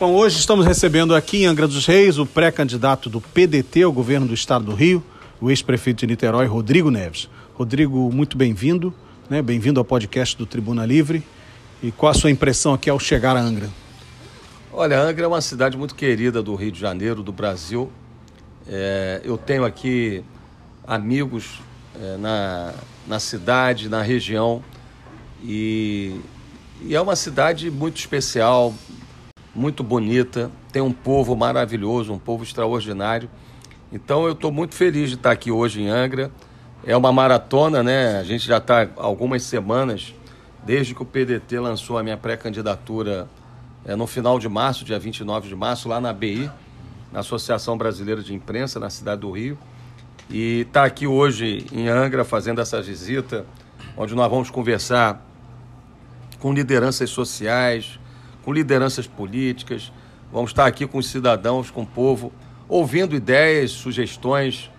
Bom, hoje estamos recebendo aqui em Angra dos Reis o pré-candidato do PDT ao governo do estado do Rio, o ex-prefeito de Niterói, Rodrigo Neves. Rodrigo, muito bem-vindo, né? bem-vindo ao podcast do Tribuna Livre. E qual a sua impressão aqui ao chegar a Angra? Olha, Angra é uma cidade muito querida do Rio de Janeiro, do Brasil. É, eu tenho aqui amigos é, na, na cidade, na região, e, e é uma cidade muito especial, muito bonita, tem um povo maravilhoso, um povo extraordinário. Então eu estou muito feliz de estar aqui hoje em Angra. É uma maratona, né? A gente já está algumas semanas desde que o PDT lançou a minha pré-candidatura é, no final de março, dia 29 de março, lá na BI, na Associação Brasileira de Imprensa, na cidade do Rio. E está aqui hoje em Angra fazendo essa visita, onde nós vamos conversar com lideranças sociais, com lideranças políticas, vamos estar aqui com os cidadãos, com o povo, ouvindo ideias, sugestões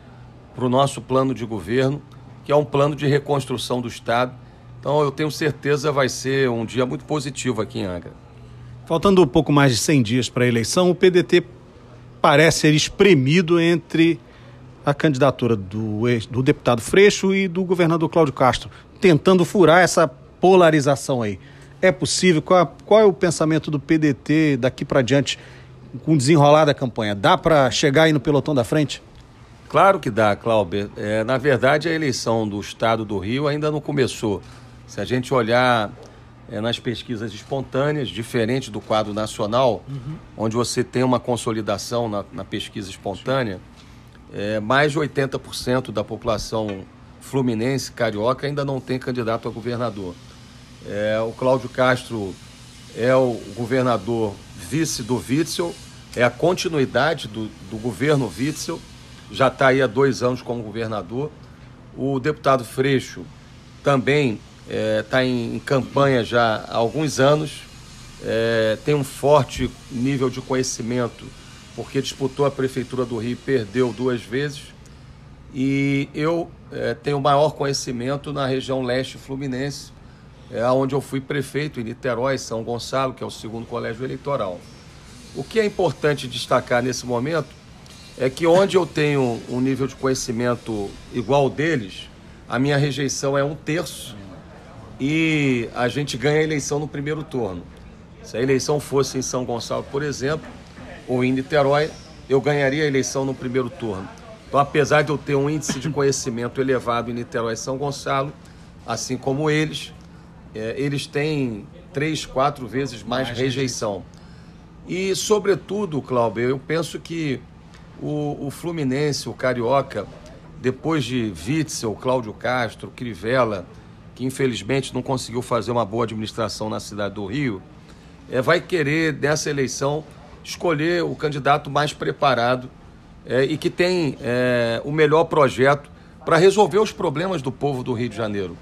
para o nosso plano de governo, que é um plano de reconstrução do Estado. Então eu tenho certeza vai ser um dia muito positivo aqui em Angra. Faltando um pouco mais de 100 dias para a eleição, o PDT parece ser espremido entre a candidatura do, do deputado Freixo e do governador Cláudio Castro, tentando furar essa polarização aí. É possível? Qual, qual é o pensamento do PDT daqui para diante com o desenrolar da campanha? Dá para chegar aí no pelotão da frente? Claro que dá, Cláudio. É, na verdade, a eleição do Estado do Rio ainda não começou. Se a gente olhar é, nas pesquisas espontâneas, diferente do quadro nacional, uhum. onde você tem uma consolidação na, na pesquisa espontânea, é, mais de 80% da população fluminense, carioca, ainda não tem candidato a governador. É, o Cláudio Castro é o governador vice do Witzel, é a continuidade do, do governo Witzel, já está aí há dois anos como governador. O deputado Freixo também está é, tá em, em, campanha já há alguns anos, é, tem um forte nível de conhecimento, porque disputou a Prefeitura do Rio e perdeu duas vezes. E eu é, tenho maior conhecimento na região leste fluminense, é, onde eu fui prefeito em Niterói, São Gonçalo, que é o segundo colégio eleitoral. O que é importante destacar nesse momento é que onde eu tenho um nível de conhecimento igual deles, a minha rejeição é um terço e a gente ganha a eleição no primeiro turno. Se a eleição fosse em São Gonçalo, por exemplo, ou em Niterói, eu ganharia a eleição no primeiro turno. Então, apesar de eu ter um índice de conhecimento elevado em Niterói e São Gonçalo, assim como eles, é, eles têm três, quatro vezes mais, mais rejeição. E, sobretudo, Cláudio, eu penso que o, o, Fluminense, o Carioca, depois de Witzel, Cláudio Castro, Crivella, que infelizmente não conseguiu fazer uma boa administração na cidade do Rio, é, vai querer, nessa eleição, escolher o candidato mais preparado é, e que tem é, o melhor projeto para resolver os problemas do povo do Rio de Janeiro.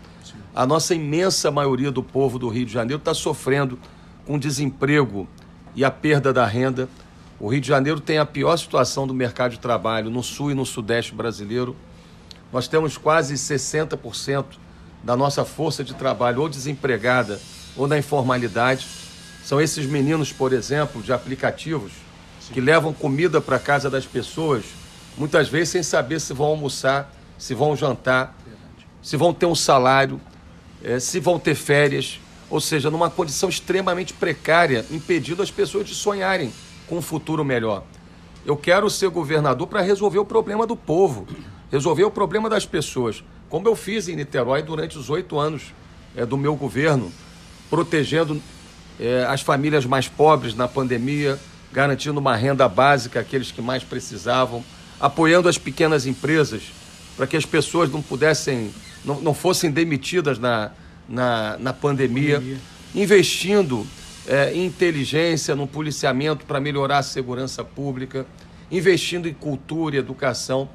A nossa imensa maioria do povo do Rio de Janeiro está sofrendo com desemprego e a perda da renda. O Rio de Janeiro tem a pior situação do mercado de trabalho no sul e no sudeste brasileiro. Nós temos quase 60% da nossa força de trabalho ou desempregada ou na informalidade. São esses meninos, por exemplo, de aplicativos Sim. que levam comida para casa das pessoas, muitas vezes sem saber se vão almoçar, se vão jantar, se vão ter um salário, é, se vão ter férias, ou seja, numa condição extremamente precária, impedindo as pessoas de sonharem com um futuro melhor. Eu quero ser governador para resolver o problema do povo, resolver o problema das pessoas, como eu fiz em Niterói durante os oito anos é, do meu governo, protegendo é, as famílias mais pobres na pandemia, garantindo uma renda básica àqueles que mais precisavam, apoiando as pequenas empresas para que as pessoas não pudessem não, não fossem demitidas na, na, na pandemia, pandemia. investindo é, em inteligência, no policiamento para melhorar a segurança pública, investindo em cultura e educação.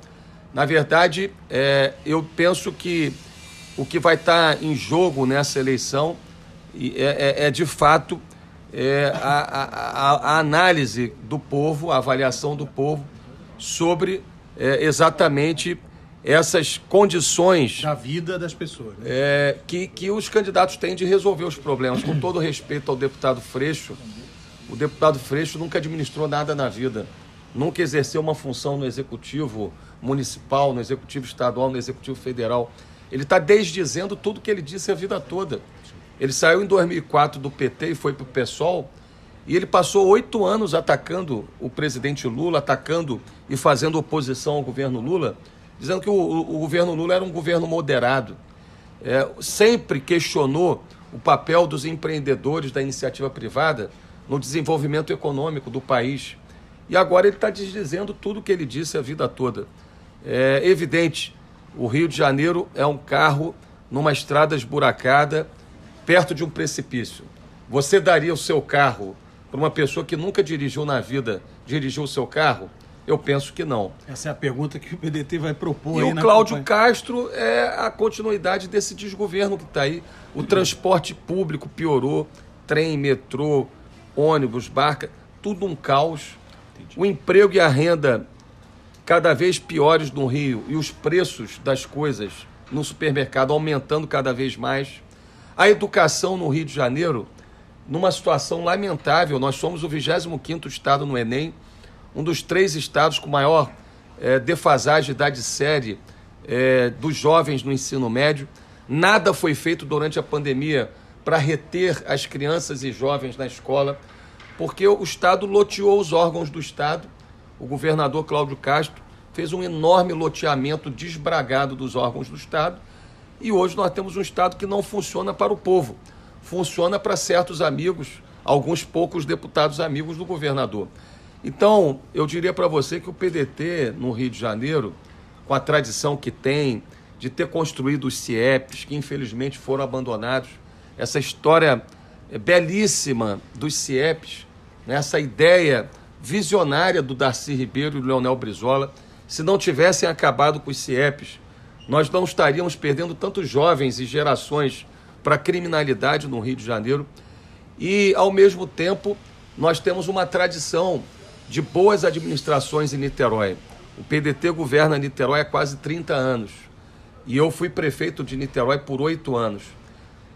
Na verdade, é, eu penso que o que vai estar tá em jogo nessa eleição é, é, é de fato é, a, a, a, análise do povo, a avaliação do povo sobre é, exatamente essas condições da vida das pessoas né? é, que, que os candidatos têm de resolver os problemas. Com todo respeito ao deputado Freixo, O deputado Freixo nunca administrou nada na vida, nunca exerceu uma função no executivo municipal, no executivo estadual, no executivo federal. Ele está desdizendo tudo que ele disse a vida toda. Ele saiu em 2004 do PT e foi para o PSOL e ele passou oito anos atacando o presidente Lula, atacando e fazendo oposição ao governo Lula, dizendo que o, o, governo Lula era um governo moderado. É, sempre questionou o papel dos empreendedores da iniciativa privada no desenvolvimento econômico do país. E agora ele está desdizendo tudo o que ele disse a vida toda. É evidente, o Rio de Janeiro é um carro numa estrada esburacada, perto de um precipício. Você daria o seu carro para uma pessoa que nunca dirigiu na vida, dirigiu o seu carro? Eu penso que não. Essa é a pergunta que o PDT vai propor. E o Cláudio Castro é a continuidade desse desgoverno que está aí. O transporte público piorou, trem, metrô, ônibus, barca, tudo um caos. Entendi. O emprego e a renda cada vez piores no Rio e os preços das coisas no supermercado aumentando cada vez mais. A educação no Rio de Janeiro numa situação lamentável. Nós somos o 25º estado no Enem, um dos três estados com maior é, defasagem de idade série é, dos jovens no ensino médio. Nada foi feito durante a pandemia para reter as crianças e jovens na escola, porque o Estado loteou os órgãos do Estado. O governador Cláudio Castro fez um enorme loteamento desbragado dos órgãos do Estado e hoje nós temos um Estado que não funciona para o povo funciona para certos amigos, alguns poucos deputados amigos do governador. Então, eu diria para você que o PDT no Rio de Janeiro, com a tradição que tem de ter construído os CIEPs, que infelizmente foram abandonados, essa história é, belíssima dos CIEPs, né, essa ideia visionária do Darcy Ribeiro e do Leonel Brizola, se não tivessem acabado com os CIEPs, nós não estaríamos perdendo tantos jovens e gerações para a criminalidade no Rio de Janeiro. E, ao mesmo tempo, nós temos uma tradição de boas administrações em Niterói. O PDT governa Niterói há quase 30 anos. E eu fui prefeito de Niterói por oito anos.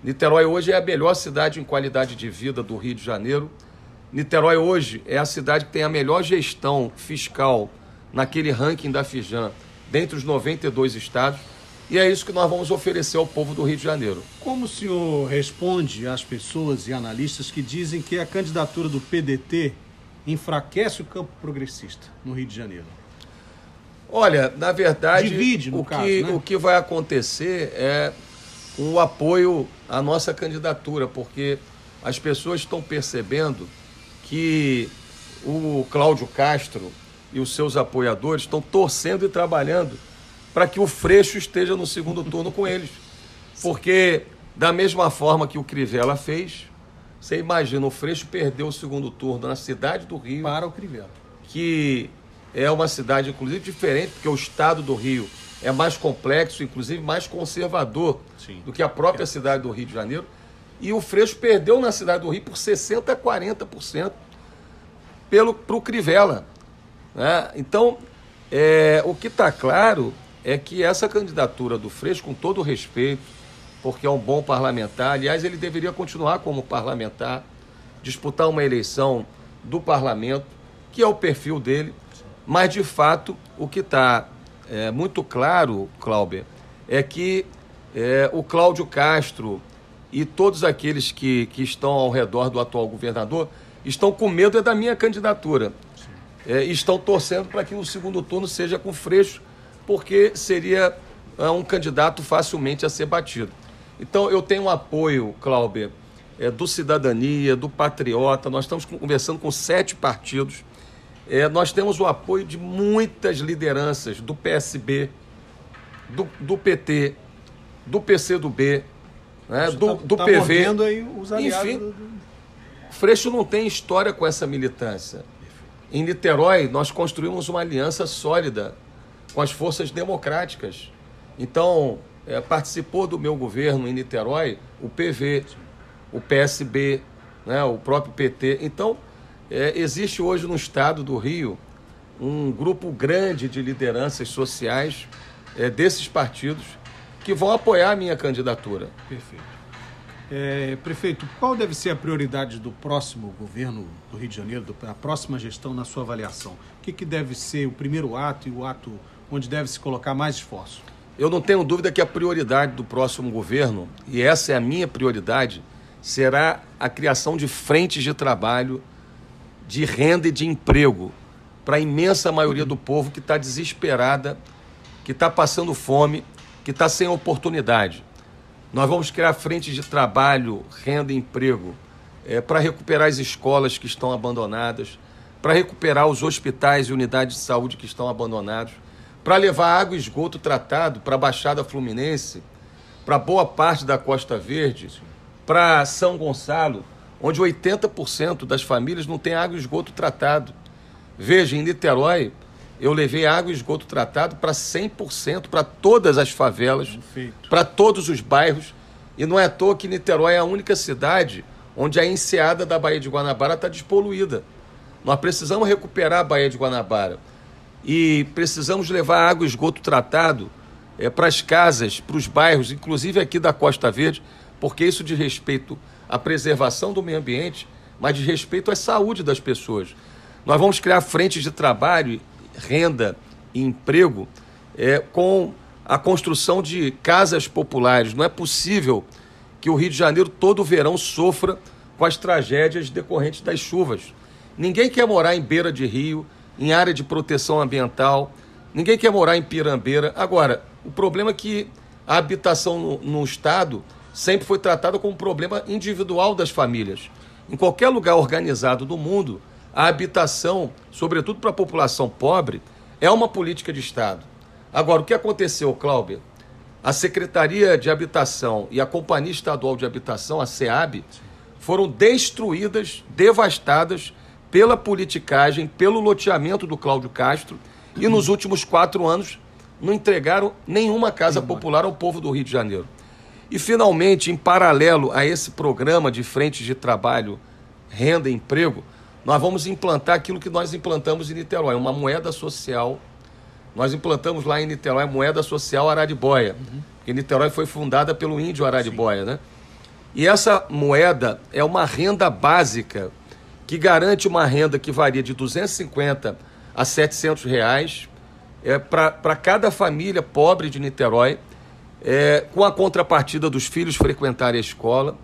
Niterói hoje é a melhor cidade em qualidade de vida do Rio de Janeiro. Niterói hoje é a cidade que tem a melhor gestão fiscal naquele ranking da Fijan, dentre os 92 estados. E é isso que nós vamos oferecer ao povo do Rio de Janeiro. Como o senhor responde às pessoas e analistas que dizem que a candidatura do PDT enfraquece o campo progressista no Rio de Janeiro? Olha, na verdade, Divide, o, caso, que, né? o que vai acontecer é o apoio à nossa candidatura, porque as pessoas estão percebendo que o Cláudio Castro e os seus apoiadores estão torcendo e trabalhando para que o Freixo esteja no segundo turno com eles. Porque, da mesma forma que o Crivella fez, você imagina, o Freixo perdeu o segundo turno na cidade do Rio. Para o Crivella. Que é uma cidade, inclusive, diferente, porque o estado do Rio é mais complexo, inclusive mais conservador Sim. do que a própria é. cidade do Rio de Janeiro. E o Freixo perdeu na cidade do Rio por 60% a 40% para o Crivella. Né? Então, é, o que está claro é que essa candidatura do Freixo, com todo o respeito, porque é um bom parlamentar, aliás, ele deveria continuar como parlamentar, disputar uma eleição do parlamento, que é o perfil dele, mas de fato o que está é, muito claro, Cláudio, é que é, o Cláudio Castro e todos aqueles que, que estão ao redor do atual governador estão com medo é da minha candidatura. É, estão torcendo para que o segundo turno seja com Freixo, porque seria é, um candidato facilmente a ser batido. Então, eu tenho um apoio, Cláudio, é, do Cidadania, do Patriota, nós estamos conversando com sete partidos, é, nós temos o apoio de muitas lideranças do PSB, do, do PT, do PCdoB, né, do, tá, do tá PV. Aí os Enfim, do... Freixo não tem história com essa militância. Em Niterói, nós construímos uma aliança sólida com as forças democráticas. Então, é, participou do meu governo em Niterói o PV, o PSB, né, o próprio PT. Então, é, existe hoje no estado do Rio um grupo grande de lideranças sociais é, desses partidos que vão apoiar a minha candidatura. Perfeito. É, prefeito, qual deve ser a prioridade do próximo governo do Rio de Janeiro, da próxima gestão, na sua avaliação? O que, que deve ser o primeiro ato e o ato onde deve se colocar mais esforço? Eu não tenho dúvida que a prioridade do próximo governo, e essa é a minha prioridade, será a criação de frentes de trabalho, de renda e de emprego para a imensa maioria do povo que está desesperada, que está passando fome, que está sem oportunidade. Nós vamos criar frentes de trabalho, renda e emprego é, para recuperar as escolas que estão abandonadas, para recuperar os hospitais e unidades de saúde que estão abandonados, para levar água e esgoto tratado para a Baixada Fluminense, para boa parte da Costa Verde, para São Gonçalo, onde 80% das famílias não tem água e esgoto tratado. Veja, em Niterói, eu levei água e esgoto tratado para 100%, para todas as favelas, para todos os bairros. E não é à toa que Niterói é a única cidade onde a enseada da Baía de Guanabara está despoluída. Nós precisamos recuperar a Baía de Guanabara. E precisamos levar água e esgoto tratado é, para as casas, para os bairros, inclusive aqui da Costa Verde, porque isso diz respeito à preservação do meio ambiente, mas diz respeito à saúde das pessoas. Nós vamos criar frentes de trabalho, renda e emprego é, com a construção de casas populares. Não é possível que o Rio de Janeiro todo o verão sofra com as tragédias decorrentes das chuvas. Ninguém quer morar em beira de rio, em área de proteção ambiental, ninguém quer morar em pirambeira. Agora, o problema é que a habitação no, no Estado sempre foi tratada como um problema individual das famílias. Em qualquer lugar organizado do mundo, a habitação, sobretudo para a população pobre, é uma política de Estado. Agora, o que aconteceu, Cláudio? A Secretaria de Habitação e a Companhia Estadual de Habitação, a SEAB, foram destruídas, devastadas pela politicagem, pelo loteamento do Cláudio Castro e nos últimos quatro anos não entregaram nenhuma casa popular ao povo do Rio de Janeiro. E, finalmente, em paralelo a esse programa de frentes de trabalho, renda e emprego, nós vamos implantar aquilo que nós implantamos em Niterói, uma moeda social. Nós implantamos lá em Niterói a moeda social Araribóia, uhum. porque Niterói foi fundada pelo índio Araribóia, né? E essa moeda é uma renda básica que garante uma renda que varia de 250 a 700 reais é, para cada família pobre de Niterói, é, com a contrapartida dos filhos frequentarem a escola.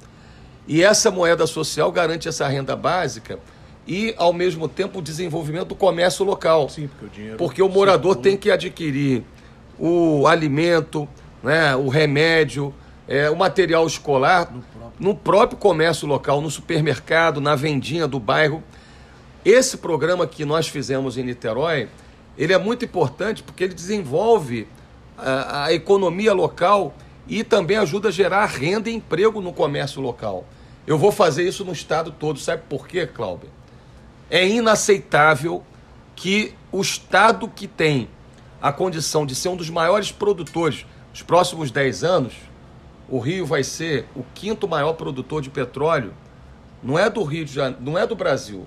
E essa moeda social garante essa renda básica e, ao mesmo tempo, o desenvolvimento do comércio local. Sim, porque o dinheiro. Porque o morador tem que adquirir o alimento, né, o remédio, é, o material escolar no próprio. comércio local, no supermercado, na vendinha do bairro. Esse programa que nós fizemos em Niterói, ele é muito importante porque ele desenvolve a, a economia local e também ajuda a gerar renda e emprego no comércio local. Eu vou fazer isso no estado todo. Sabe por quê, Cláudio? É inaceitável que o Estado que tem a condição de ser um dos maiores produtores nos próximos 10 anos, o Rio vai ser o quinto maior produtor de petróleo, não é do Rio de Janeiro, não é do Brasil.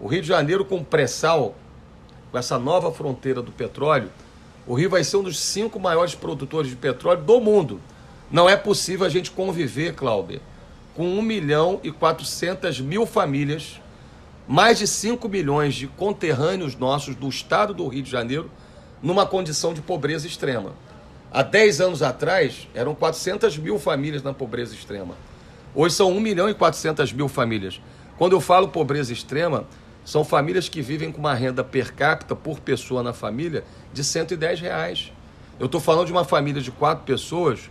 O Rio de Janeiro com pré-sal, com essa nova fronteira do petróleo, o Rio vai ser um dos cinco maiores produtores de petróleo do mundo. Não é possível a gente conviver, Cláudia, com 1 milhão e 400 mil famílias mais de 5 milhões de conterrâneos nossos do estado do Rio de Janeiro numa condição de pobreza extrema. Há 10 anos atrás, eram 400 mil famílias na pobreza extrema. Hoje são 1 milhão e 400 mil famílias. Quando eu falo pobreza extrema, são famílias que vivem com uma renda per capita por pessoa na família de 110 reais. Eu estou falando de uma família de quatro pessoas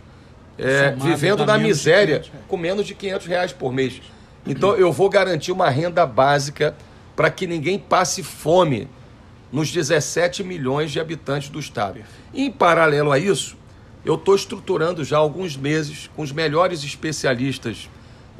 é, vivendo na miséria com menos de 500 reais por mês. Então eu vou garantir uma renda básica para que ninguém passe fome nos 17 milhões de habitantes do estado. E, em paralelo a isso, eu estou estruturando já há alguns meses com os melhores especialistas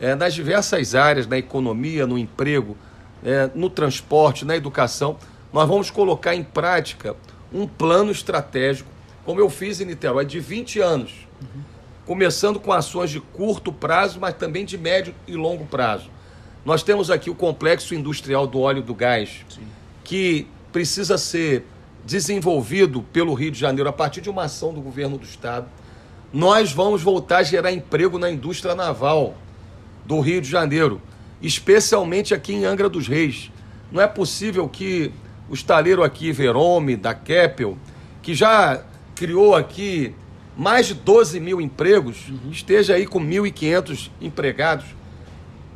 é, nas diversas áreas, na economia, no emprego, é, no transporte, na educação. Nós vamos colocar em prática um plano estratégico, como eu fiz em Niterói, de 20 anos. Uhum começando com ações de curto prazo, mas também de médio e longo prazo. Nós temos aqui o complexo industrial do óleo do gás, Sim. que precisa ser desenvolvido pelo Rio de Janeiro a partir de uma ação do governo do estado. Nós vamos voltar a gerar emprego na indústria naval. do Rio de Janeiro, especialmente aqui em Angra dos Reis. Não é possível que o estaleiro aqui, Verome, da Keppel, que já criou aqui mais de 12 mil empregos, uhum. esteja aí com 1.500 empregados.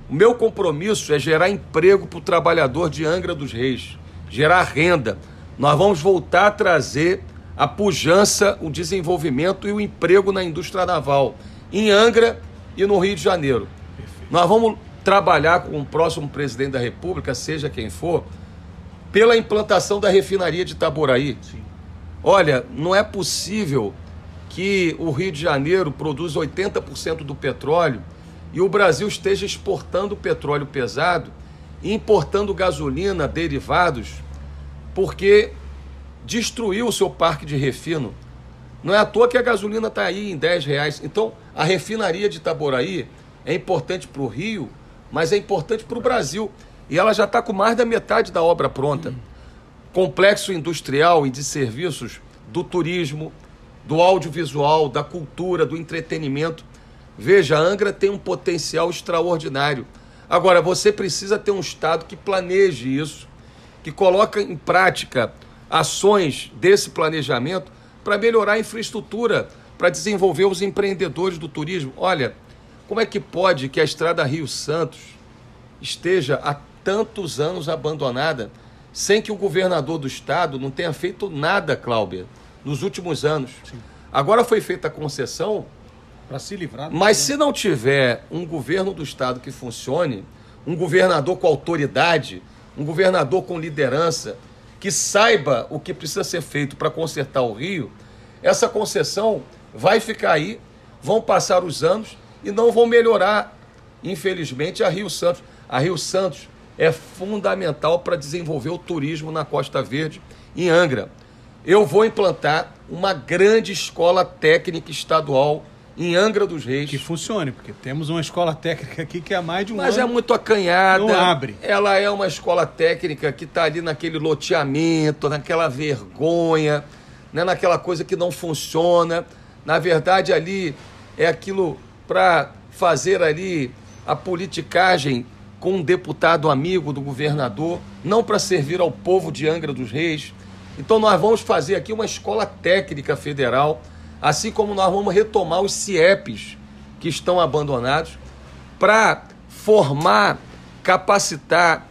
O meu compromisso é gerar emprego para o trabalhador de Angra dos Reis, gerar renda. Nós vamos voltar a trazer a pujança, o desenvolvimento e o emprego na indústria naval, em Angra e no Rio de Janeiro. Perfeito. Nós vamos trabalhar com o próximo presidente da República, seja quem for, pela implantação da refinaria de Itaboraí. Sim. Olha, não é possível que o Rio de Janeiro produza 80% do petróleo e o Brasil esteja exportando petróleo pesado importando gasolina, derivados, porque destruiu o seu parque de refino. Não é à toa que a gasolina está aí em 10 reais. Então, a refinaria de Itaboraí é importante para o Rio, mas é importante para o Brasil. E ela já está com mais da metade da obra pronta. Complexo industrial e de serviços do turismo, do audiovisual, da cultura, do entretenimento. Veja, a Angra tem um potencial extraordinário. Agora, você precisa ter um Estado que planeje isso, que coloque em prática ações desse planejamento para melhorar a infraestrutura, para desenvolver os empreendedores do turismo. Olha, como é que pode que a estrada Rio Santos esteja há tantos anos abandonada, sem que o governador do estado não tenha feito nada, Cláudia, nos últimos anos? Sim. Agora foi feita a concessão. Para se livrar. Mas se não tiver um governo do estado que funcione, um governador com autoridade, um governador com liderança, que saiba o que precisa ser feito para consertar o Rio, essa concessão vai ficar aí, vão passar os anos e não vão melhorar, infelizmente, a Rio Santos. A Rio Santos é fundamental para desenvolver o turismo na Costa Verde, em Angra. Eu vou implantar uma grande escola técnica estadual em Angra dos Reis. Que funcione, porque temos uma escola técnica aqui que é mais de um Mas ano. Mas é muito acanhada. Não abre. Ela é uma escola técnica que está ali naquele loteamento, naquela vergonha, né, naquela coisa que não funciona. Na verdade, ali é aquilo para fazer ali a politicagem com um deputado amigo do governador, não para servir ao povo de Angra dos Reis. Então nós vamos fazer aqui uma escola técnica federal Assim como nós vamos retomar os CIEPs que estão abandonados para formar, capacitar.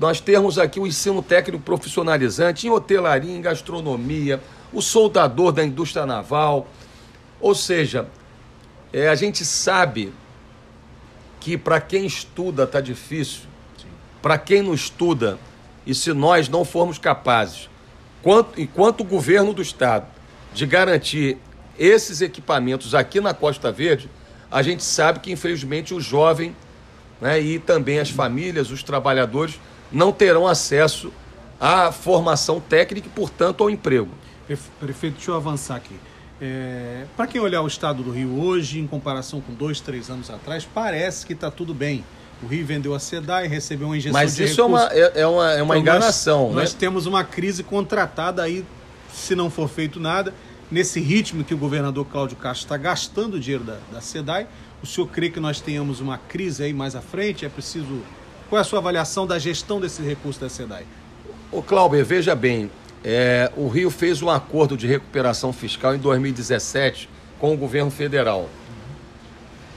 Nós temos aqui o ensino técnico profissionalizante em hotelaria, em gastronomia, o soldador da indústria naval. Ou seja, é, a gente sabe que para quem estuda está difícil, para quem não estuda, e se nós não formos capazes, quanto, enquanto o governo do Estado, de garantir esses equipamentos aqui na Costa Verde, a gente sabe que infelizmente o jovem né, e também as famílias, os trabalhadores, não terão acesso à formação técnica e, portanto, ao emprego. Prefeito, deixa eu avançar aqui. É, Para quem olhar o estado do Rio hoje, em comparação com dois, três anos atrás, parece que está tudo bem. O Rio vendeu a SEDAI, recebeu uma injeção Mas de isso é uma, é, é, uma, é uma então, enganação. Nós, né? nós temos uma crise contratada aí, se não for feito nada nesse ritmo que o governador Cláudio Castro está gastando o dinheiro da, da SEDAI, o senhor crê que nós tenhamos uma crise aí mais à frente? É preciso. Qual é a sua avaliação da gestão desse recurso da SEDAI? O Cláudio, veja bem, é, o Rio fez um acordo de recuperação fiscal em 2017 com o governo federal.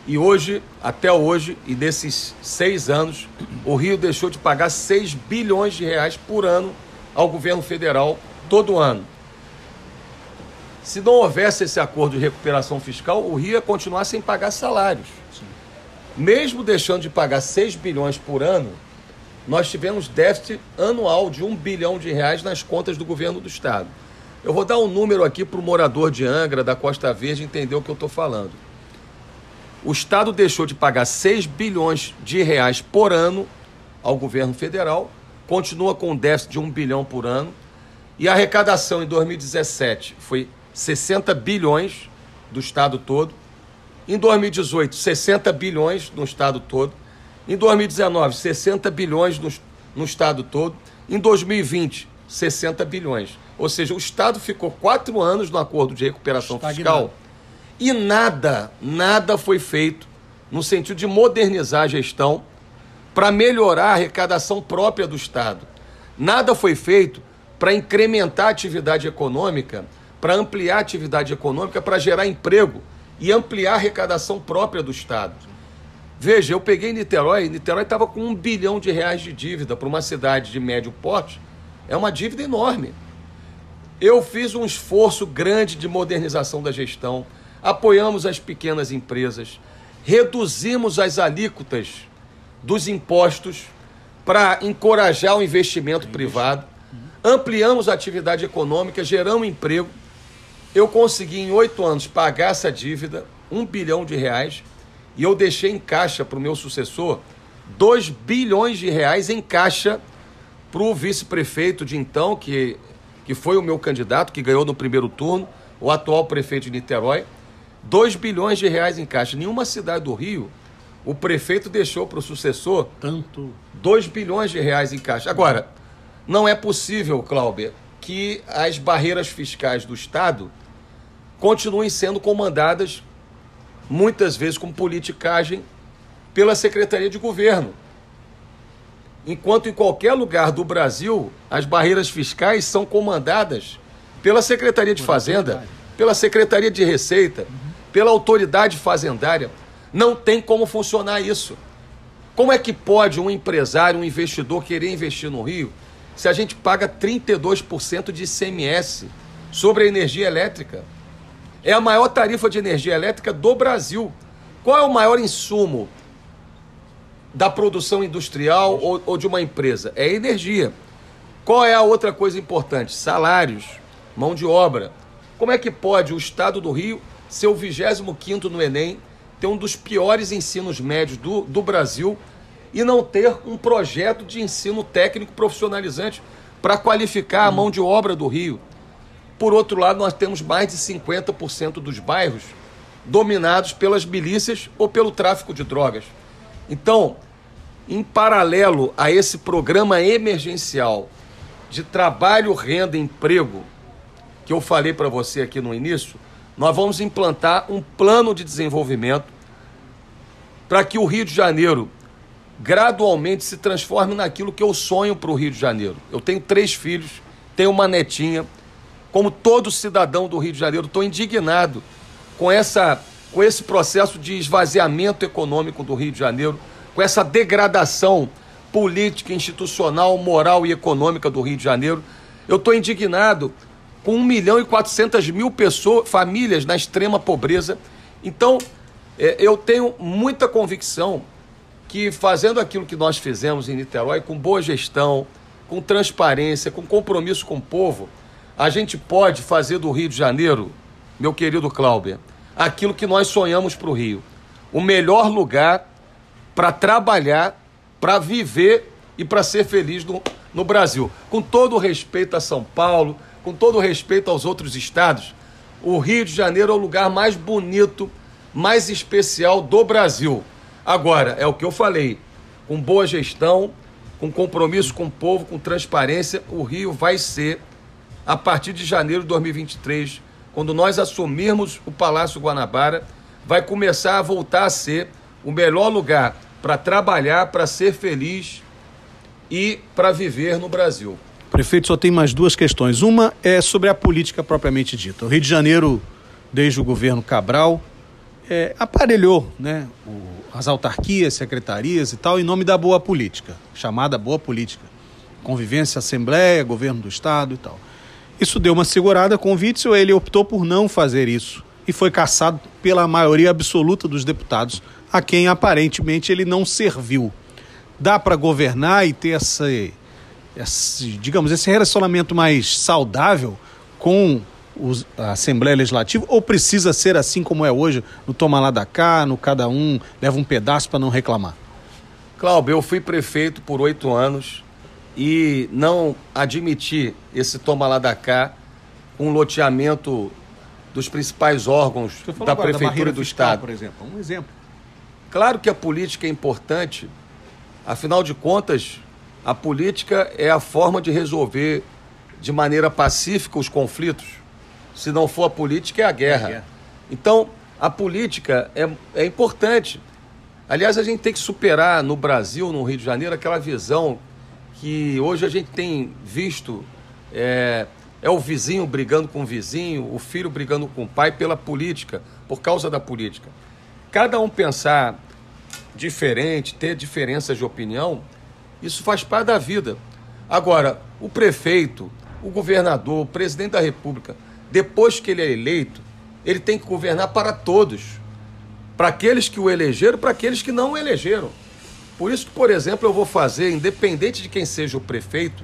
E hoje, até hoje, e desses seis anos, o Rio deixou de pagar 6 bilhões de reais por ano ao governo federal todo ano. Se não houvesse esse acordo de recuperação fiscal, o Rio ia continuar sem pagar salários. Sim. Mesmo deixando de pagar 6 bilhões por ano, nós tivemos déficit anual de 1 bilhão de reais nas contas do governo do Estado. Eu vou dar um número aqui para o morador de Angra, da Costa Verde, entender o que eu estou falando. O Estado deixou de pagar 6 bilhões de reais por ano ao governo federal, continua com um déficit de 1 bilhão por ano, e a arrecadação em 2017 foi 60 bilhões do estado todo. Em 2018, 60 bilhões no estado todo. Em 2019, 60 bilhões no, no estado todo. Em 2020, 60 bilhões. Ou seja, o estado ficou quatro anos no acordo de recuperação Estagnado. fiscal e nada, nada foi feito no sentido de modernizar a gestão para melhorar a arrecadação própria do Estado. Nada foi feito para incrementar a atividade econômica, para ampliar a atividade econômica, para gerar emprego e ampliar a arrecadação própria do Estado. Veja, eu peguei Niterói, Niterói estava com um bilhão de reais de dívida para uma cidade de médio porte, é uma dívida enorme. Eu fiz um esforço grande de modernização da gestão, apoiamos as pequenas empresas, reduzimos as alíquotas dos impostos para encorajar o investimento privado, ampliamos a atividade econômica, geramos emprego. Eu consegui em oito anos pagar essa dívida, um bilhão de reais, e eu deixei em caixa para o meu sucessor dois bilhões de reais em caixa para o vice-prefeito de então, que, que foi o meu candidato, que ganhou no primeiro turno, o atual prefeito de Niterói. 2 bilhões de reais em caixa. Nenhuma cidade do Rio, o prefeito deixou para o sucessor tanto 2 bilhões de reais em caixa. Agora, não é possível, Cláudia, que as barreiras fiscais do Estado continuem sendo comandadas muitas vezes com politicagem pela Secretaria de Governo. Enquanto em qualquer lugar do Brasil as barreiras fiscais são comandadas pela Secretaria de Fazenda, pela Secretaria de Receita, pela autoridade fazendária. Não tem como funcionar isso. Como é que pode um empresário, um investidor querer investir no Rio se a gente paga 32% de ICMS sobre a energia elétrica? É a maior tarifa de energia elétrica do Brasil. Qual é o maior insumo da produção industrial ou, ou de uma empresa? É energia. Qual é a outra coisa importante? Salários, mão de obra. Como é que pode o Estado do Rio ser o 25 no Enem, ter um dos piores ensinos médios do, do Brasil e não ter um projeto de ensino técnico profissionalizante para qualificar a mão de obra do Rio. Por outro lado, nós temos mais de 50% dos bairros dominados pelas milícias ou pelo tráfico de drogas. Então, em paralelo a esse programa emergencial de trabalho, renda e emprego, que eu falei para você aqui no início, nós vamos implantar um plano de desenvolvimento para que o Rio de Janeiro gradualmente se transforme naquilo que eu sonho para o Rio de Janeiro. Eu tenho três filhos, tenho uma netinha. Como todo cidadão do Rio de Janeiro, estou indignado com, essa, com esse processo de esvaziamento econômico do Rio de Janeiro, com essa degradação política, institucional, moral e econômica do Rio de Janeiro. Eu estou indignado com 1 milhão e 400 mil pessoas, famílias na extrema pobreza. Então, é, eu tenho muita convicção que fazendo aquilo que nós fizemos em Niterói, com boa gestão, com transparência, com compromisso com o povo, a gente pode fazer do Rio de Janeiro, meu querido Cláudio, aquilo que nós sonhamos para o Rio. O melhor lugar para trabalhar, para viver e para ser feliz no, no Brasil. Com todo o respeito a São Paulo, com todo respeito aos outros estados, o Rio de Janeiro é o lugar mais bonito, mais especial do Brasil. Agora, é o que eu falei, com boa gestão, com compromisso com o povo, com transparência, o Rio vai ser, a partir de janeiro de 2023, quando nós assumirmos o Palácio Guanabara, vai começar a voltar a ser o melhor lugar para trabalhar, para ser feliz e para viver no Brasil. Prefeito, só tem mais duas questões. Uma é sobre a política propriamente dita. O Rio de Janeiro, desde o governo Cabral, é, aparelhou né, o, as autarquias, secretarias e tal, em nome da boa política, chamada boa política. Convivência, Assembleia, governo do Estado e tal. Isso deu uma segurada com o Witzel, ele optou por não fazer isso e foi caçado pela maioria absoluta dos deputados, a quem aparentemente ele não serviu. Dá para governar e ter essa esse, digamos, esse relacionamento mais saudável com os, a Assembleia Legislativa ou precisa ser assim como é hoje, no toma lá da cá, no cada um leva um pedaço para não reclamar? Cláudio, eu fui prefeito por oito anos e não admiti esse toma lá da cá com um loteamento dos principais órgãos da prefeitura da do fiscal, estado. Por exemplo, um exemplo. Claro que a política é importante, afinal de contas, a política é a forma de resolver de maneira pacífica os conflitos. Se não for a política, é a guerra. É. Então, a política é, é importante. Aliás, a gente tem que superar no Brasil, no Rio de Janeiro, aquela visão que hoje a gente tem visto é, é o vizinho brigando com o vizinho, o filho brigando com o pai pela política, por causa da política. Cada um pensar diferente, ter diferenças de opinião, isso faz parte da vida. Agora, o prefeito, o governador, o presidente da República, depois que ele é eleito, ele tem que governar para todos. Para aqueles que o elegeram, para aqueles que não o elegeram. Por isso que, por exemplo, eu vou fazer, independente de quem seja o prefeito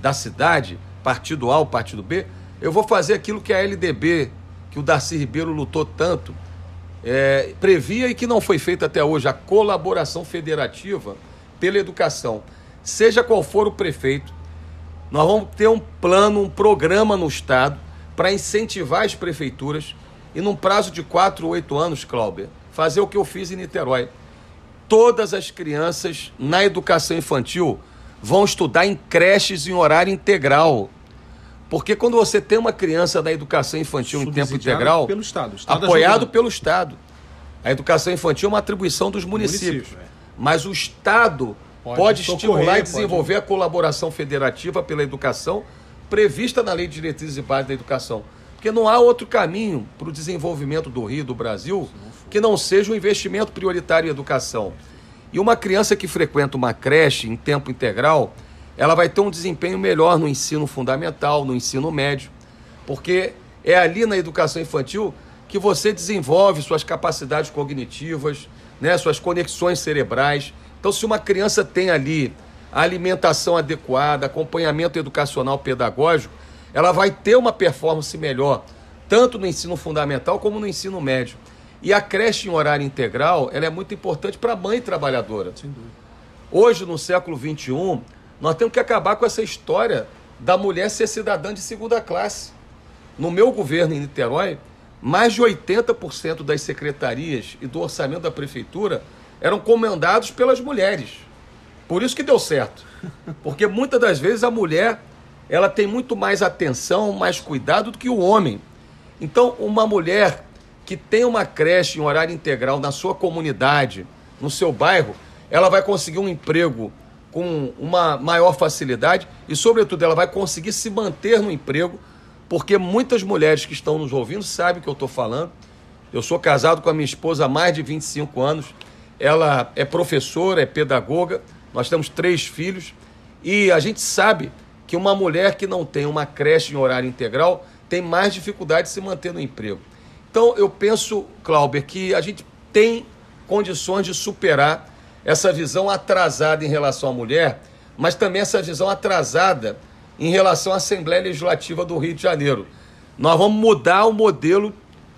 da cidade, partido A ou partido B, eu vou fazer aquilo que a LDB, que o Darcy Ribeiro lutou tanto, é, previa e que não foi feito até hoje, a colaboração federativa pela educação. Seja qual for o prefeito, nós vamos ter um plano, um programa no Estado para incentivar as prefeituras e, num prazo de 4 ou 8 anos, Cláudia, fazer o que eu fiz em Niterói. Todas as crianças na educação infantil vão estudar em creches em horário integral. Porque quando você tem uma criança na educação infantil em tempo integral, pelo Estado, Estado apoiado ajudando. pelo Estado. A educação infantil é uma atribuição dos municípios. Município, é. Mas o Estado pode, pode estimular e desenvolver pode... a colaboração federativa pela educação prevista na Lei de Diretrizes e Bases da Educação. Porque não há outro caminho para o desenvolvimento do Rio, do Brasil, que não seja um investimento prioritário em educação. E uma criança que frequenta uma creche em tempo integral, ela vai ter um desempenho melhor no ensino fundamental, no ensino médio, porque é ali na educação infantil que você desenvolve suas capacidades cognitivas, né, suas conexões cerebrais. Então, se uma criança tem ali a alimentação adequada, acompanhamento educacional pedagógico, ela vai ter uma performance melhor, tanto no ensino fundamental como no ensino médio. E a creche em horário integral, ela é muito importante para a mãe trabalhadora. Hoje, no século XXI, nós temos que acabar com essa história da mulher ser cidadã de segunda classe. No meu governo em Niterói, mais de 80% das secretarias e do orçamento da prefeitura eram comandados pelas mulheres. Por isso que deu certo. Porque muitas das vezes a mulher ela tem muito mais atenção, mais cuidado do que o homem. Então, uma mulher que tem uma creche em horário integral na sua comunidade, no seu bairro, ela vai conseguir um emprego com uma maior facilidade e, sobretudo, ela vai conseguir se manter no emprego, porque muitas mulheres que estão nos ouvindo sabem o que eu estou falando. Eu sou casado com a minha esposa há mais de 25 anos, ela é professora, é pedagoga, nós temos três filhos e a gente sabe que uma mulher que não tem uma creche em horário integral tem mais dificuldade de se manter no emprego. Então eu penso, Clauber, que a gente tem condições de superar essa visão atrasada em relação à mulher, mas também essa visão atrasada em relação à Assembleia Legislativa do Rio de Janeiro. Nós vamos mudar o modelo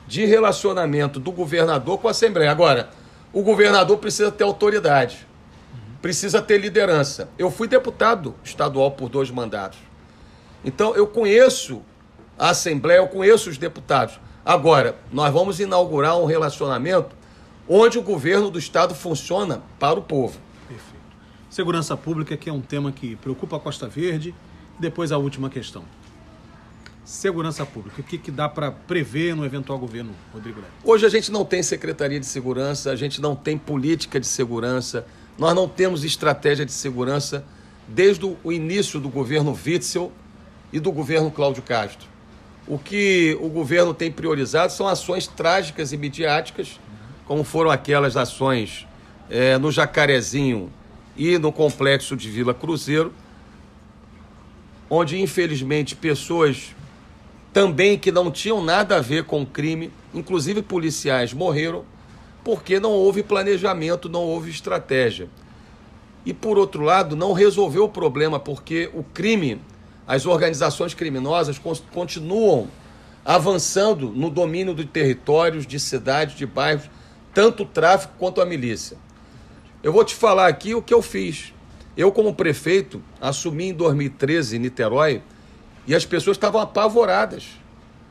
de relacionamento do governador com a Assembleia. Agora, o governador precisa ter autoridade precisa ter liderança. Eu fui deputado estadual por dois mandatos. Então eu conheço a Assembleia, eu conheço os deputados. Agora, nós vamos inaugurar um relacionamento onde o governo do Estado funciona para o povo. Perfeito. Segurança pública, que é um tema que preocupa a Costa Verde. Depois a última questão. Segurança pública, o que, que dá para prever no eventual governo, Rodrigo Neto? Hoje a gente não tem Secretaria de Segurança, a gente não tem política de segurança, nós não temos estratégia de segurança desde o início do governo Witzel e do governo Cláudio Castro. O que o governo tem priorizado são ações trágicas e midiáticas, como foram aquelas ações é, no Jacarezinho e no complexo de Vila Cruzeiro, onde infelizmente pessoas também que não tinham nada a ver com o crime, inclusive policiais, morreram porque não houve planejamento, não houve estratégia. E por outro lado, não resolveu o problema, porque o crime, as organizações criminosas continuam avançando no domínio de territórios, de cidades, de bairros, tanto o tráfico quanto a milícia. Eu vou te falar aqui o que eu fiz. Eu, como prefeito, assumi em 2013 em Niterói e as pessoas estavam apavoradas,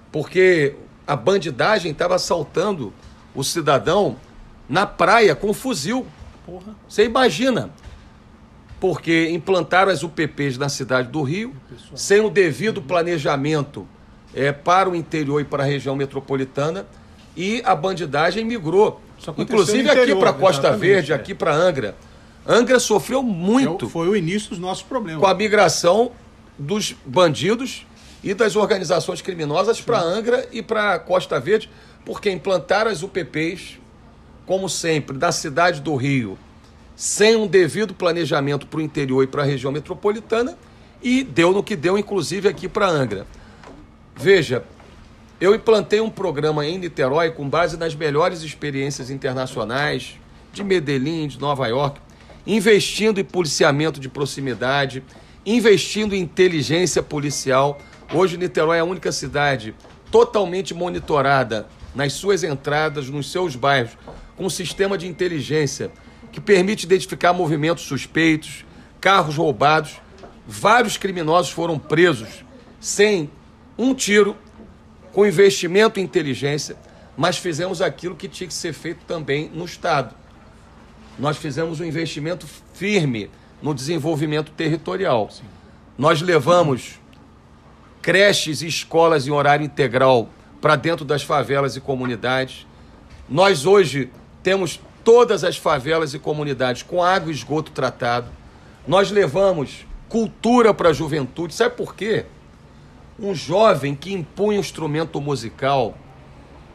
porque a bandidagem estava assaltando o cidadão na praia com fuzil. Porra. Você imagina. Porque implantaram as UPPs na cidade do Rio, sem o devido planejamento é, para o interior e para a região metropolitana, e a bandidagem migrou Inclusive aqui para Costa Verde, é. aqui para Angra. Angra sofreu muito. Foi o início dos nossos problemas. Com a migração dos bandidos e das organizações criminosas para Angra e para Costa Verde, porque implantaram as UPPs, como sempre, da cidade do Rio, sem um devido planejamento para o interior e para a região metropolitana, e deu no que deu, inclusive aqui para Angra. Veja, eu implantei um programa em Niterói com base nas melhores experiências internacionais de Medellín, de Nova York, investindo em policiamento de proximidade, investindo em inteligência policial. Hoje, Niterói é a única cidade totalmente monitorada nas suas entradas, nos seus bairros, com um sistema de inteligência que permite identificar movimentos suspeitos, carros roubados. Vários criminosos foram presos sem um tiro, com investimento em inteligência, mas fizemos aquilo que tinha que ser feito também no Estado. Nós fizemos um investimento firme no desenvolvimento territorial. Sim. Nós levamos creches e escolas em horário integral para dentro das favelas e comunidades. Nós hoje temos todas as favelas e comunidades com água e esgoto tratado. Nós levamos cultura para a juventude. Sabe por quê? Um jovem que impunha um instrumento musical,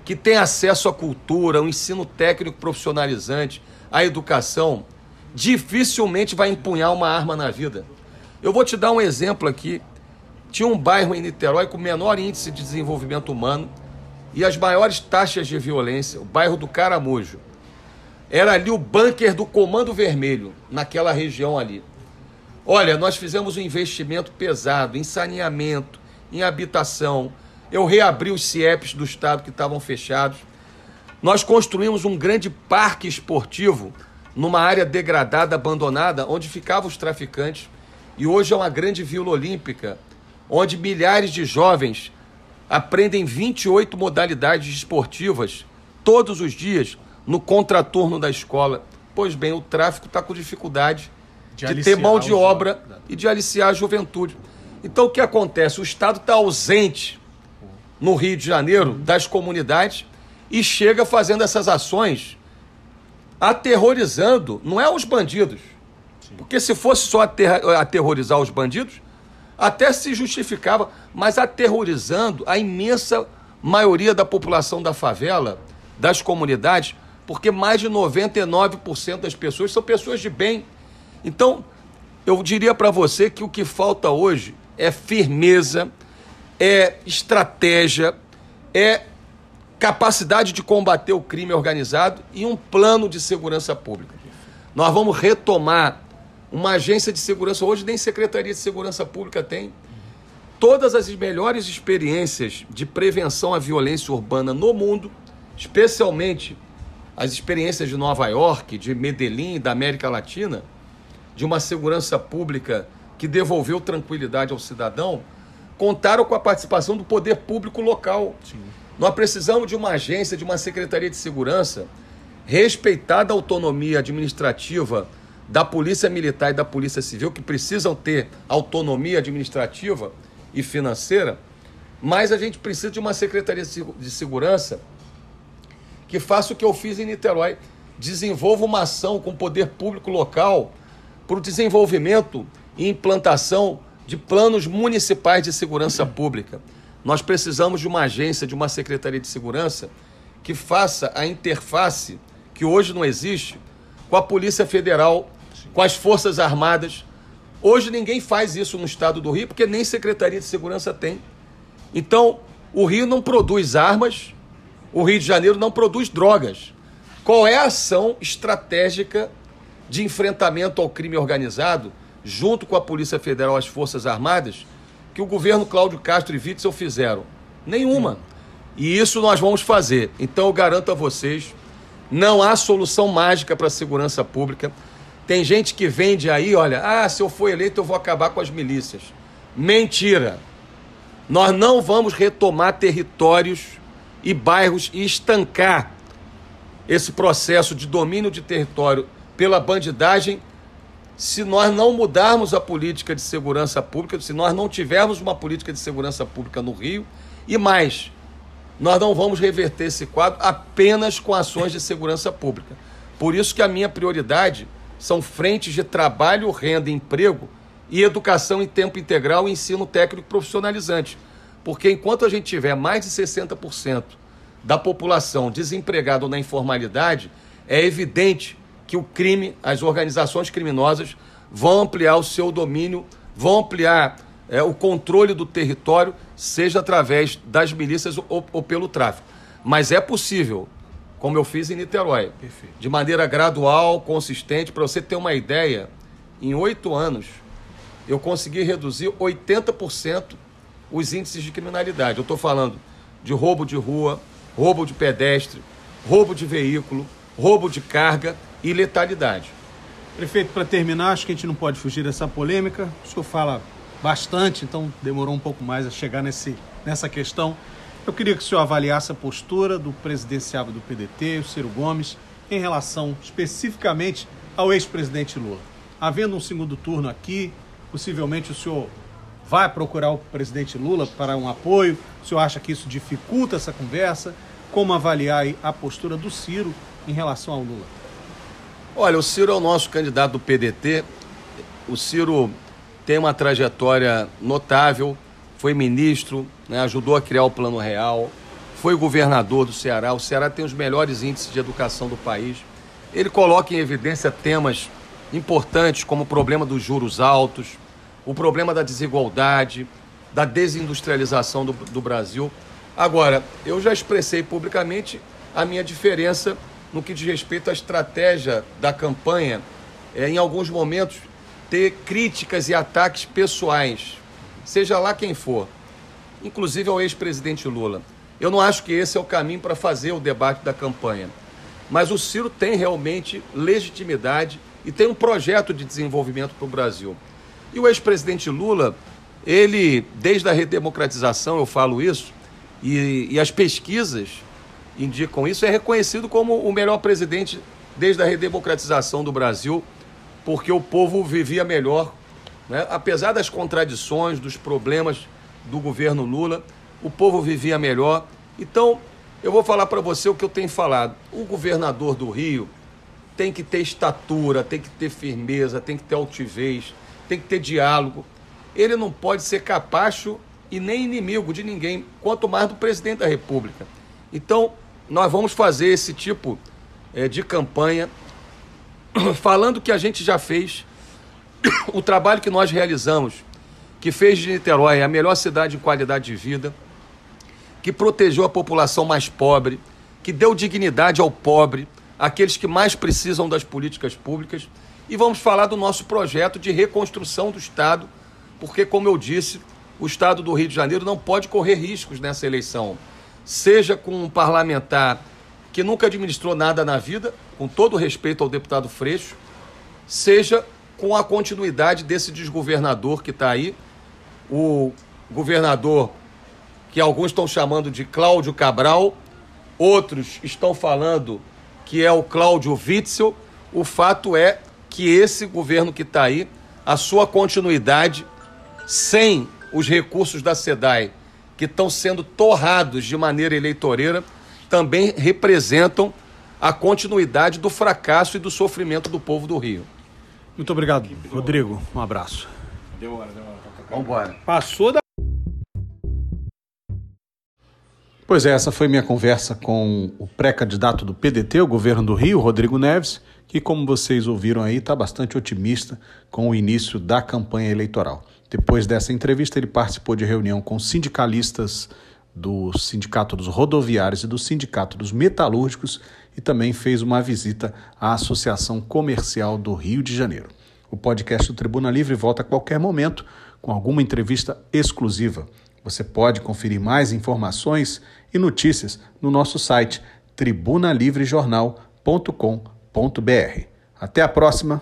que tem acesso à cultura, ao ensino técnico profissionalizante, à educação, dificilmente vai empunhar uma arma na vida. Eu vou te dar um exemplo aqui. Tinha um bairro em Niterói com menor índice de desenvolvimento humano e as maiores taxas de violência, o bairro do Caramujo. Era ali o bunker do Comando Vermelho, naquela região ali. Olha, nós fizemos um investimento pesado em saneamento, em habitação. Eu reabri os CIEPs do estado que estavam fechados. Nós construímos um grande parque esportivo numa área degradada, abandonada, onde ficavam os traficantes. E hoje é uma grande vila olímpica, onde milhares de jovens aprendem 28 modalidades esportivas todos os dias no contraturno da escola. Pois bem, o tráfico está com dificuldade de, de ter mão de obra e de aliciar a juventude. Então o que acontece? O Estado está ausente no Rio de Janeiro das comunidades e chega fazendo essas ações aterrorizando, não é os bandidos. Sim. Porque se fosse só aterrorizar os bandidos, até se justificava, mas aterrorizando a imensa maioria da população da favela, das comunidades, porque mais de 99% das pessoas são pessoas de bem. Então, eu diria para você que o que falta hoje é firmeza, é estratégia, é capacidade de combater o crime organizado e um plano de segurança pública. Nós vamos retomar uma agência de segurança, hoje nem Secretaria de Segurança Pública tem. Todas as melhores experiências de prevenção à violência urbana no mundo, especialmente as experiências de Nova York, de Medellín, da América Latina, de uma segurança pública que devolveu tranquilidade ao cidadão, contaram com a participação do poder público local. Sim. Nós precisamos de uma agência, de uma secretaria de segurança respeitada a autonomia administrativa da Polícia Militar e da Polícia Civil, que precisam ter autonomia administrativa e financeira, mas a gente precisa de uma secretaria de segurança que faça o que eu fiz em Niterói, desenvolva uma ação com o poder público local para o desenvolvimento e implantação de planos municipais de segurança pública. Nós precisamos de uma agência, de uma secretaria de segurança que faça a interface que hoje não existe com a Polícia Federal, com as Forças Armadas. Hoje ninguém faz isso no estado do Rio porque nem Secretaria de Segurança tem. Então, o Rio não produz armas, o Rio de Janeiro não produz drogas. Qual é a ação estratégica de enfrentamento ao crime organizado, junto com a Polícia Federal e as Forças Armadas, que o governo Cláudio Castro e Witzel fizeram? Nenhuma. E isso nós vamos fazer. Então eu garanto a vocês, não há solução mágica para a segurança pública. Tem gente que vende aí, olha, ah, se eu for eleito eu vou acabar com as milícias. Mentira. Nós não vamos retomar territórios e bairros e estancar esse processo de domínio de território pela bandidagem se nós não mudarmos a política de segurança pública, se nós não tivermos uma política de segurança pública no Rio, e mais, nós não vamos reverter esse quadro apenas com ações de segurança pública. Por isso que a minha prioridade são frentes de trabalho, renda, emprego e educação em tempo integral e ensino técnico profissionalizante. Porque enquanto a gente tiver mais de 60% da população desempregada ou na informalidade, é evidente que o crime, as organizações criminosas vão ampliar o seu domínio, vão ampliar é, o controle do território, seja através das milícias ou, ou pelo tráfico. Mas é possível, como eu fiz em Niterói, Perfeito. de maneira gradual, consistente. Para você ter uma ideia, em oito anos, eu consegui reduzir 80% os índices de criminalidade. Eu estou falando de roubo de rua, roubo de pedestre, roubo de veículo, roubo de carga e letalidade. Prefeito, para terminar, acho que a gente não pode fugir dessa polêmica. O senhor fala bastante, então demorou um pouco mais a chegar nesse, nessa questão. Eu queria que o senhor avaliasse a postura do presidenciável do PDT, o Ciro Gomes, em relação especificamente ao ex-presidente Lula. Havendo um segundo turno aqui, possivelmente o senhor vai procurar o presidente Lula para um apoio? O senhor acha que isso dificulta essa conversa? Como avaliar a postura do Ciro em relação ao Lula? Olha, o Ciro é o nosso candidato do PDT. O Ciro tem uma trajetória notável, foi ministro, né, ajudou a criar o Plano Real, foi governador do Ceará. O Ceará tem os melhores índices de educação do país. Ele coloca em evidência temas importantes como o problema dos juros altos, o problema da desigualdade, da desindustrialização do, do Brasil. Agora, eu já expressei publicamente a minha diferença no que diz respeito à estratégia da campanha, é, em alguns momentos, ter críticas e ataques pessoais, seja lá quem for, inclusive ao ex-presidente Lula. Eu não acho que esse é o caminho para fazer o debate da campanha. Mas o Ciro tem realmente legitimidade e tem um projeto de desenvolvimento para o Brasil. E o ex-presidente Lula, ele, desde a redemocratização, eu falo isso, e, e as pesquisas indicam isso, é reconhecido como o melhor presidente desde a redemocratização do Brasil, porque o povo vivia melhor. Né? Apesar das contradições, dos problemas do governo Lula, o povo vivia melhor. Então, eu vou falar para você o que eu tenho falado. O governador do Rio tem que ter estatura, tem que ter firmeza, tem que ter altivez, tem que ter diálogo. Ele não pode ser capacho e nem inimigo de ninguém, quanto mais do presidente da República. Então, nós vamos fazer esse tipo é, de campanha falando que a gente já fez, o trabalho que nós realizamos, que fez de Niterói a melhor cidade em qualidade de vida, que protegeu a população mais pobre, que deu dignidade ao pobre, aqueles que mais precisam das políticas públicas e vamos falar do nosso projeto de reconstrução do Estado, porque, como eu disse, o Estado do Rio de Janeiro não pode correr riscos nessa eleição, seja com um parlamentar que nunca administrou nada na vida, com todo respeito ao deputado Freixo, seja com a continuidade desse desgovernador que está aí, o governador que alguns estão chamando de Cláudio Cabral, outros estão falando que é o Cláudio Witzel. O fato é que esse governo que está aí, a sua continuidade, sem os recursos da SEDAI, que estão sendo torrados de maneira eleitoreira, também representam a continuidade do fracasso e do sofrimento do povo do Rio. Muito obrigado, Rodrigo. Um abraço. Deu hora, deu hora. Vamos embora. Passou da. Pois é, essa foi minha conversa com o pré-candidato do PDT, o governo do Rio, Rodrigo Neves que, como vocês ouviram aí, está bastante otimista com o início da campanha eleitoral. Depois dessa entrevista, ele participou de reunião com sindicalistas do Sindicato dos Rodoviários e do Sindicato dos Metalúrgicos e também fez uma visita à Associação Comercial do Rio de Janeiro. O podcast do Tribuna Livre volta a qualquer momento com alguma entrevista exclusiva. Você pode conferir mais informações e notícias no nosso site tribunalivrejornal.com.br Até a próxima!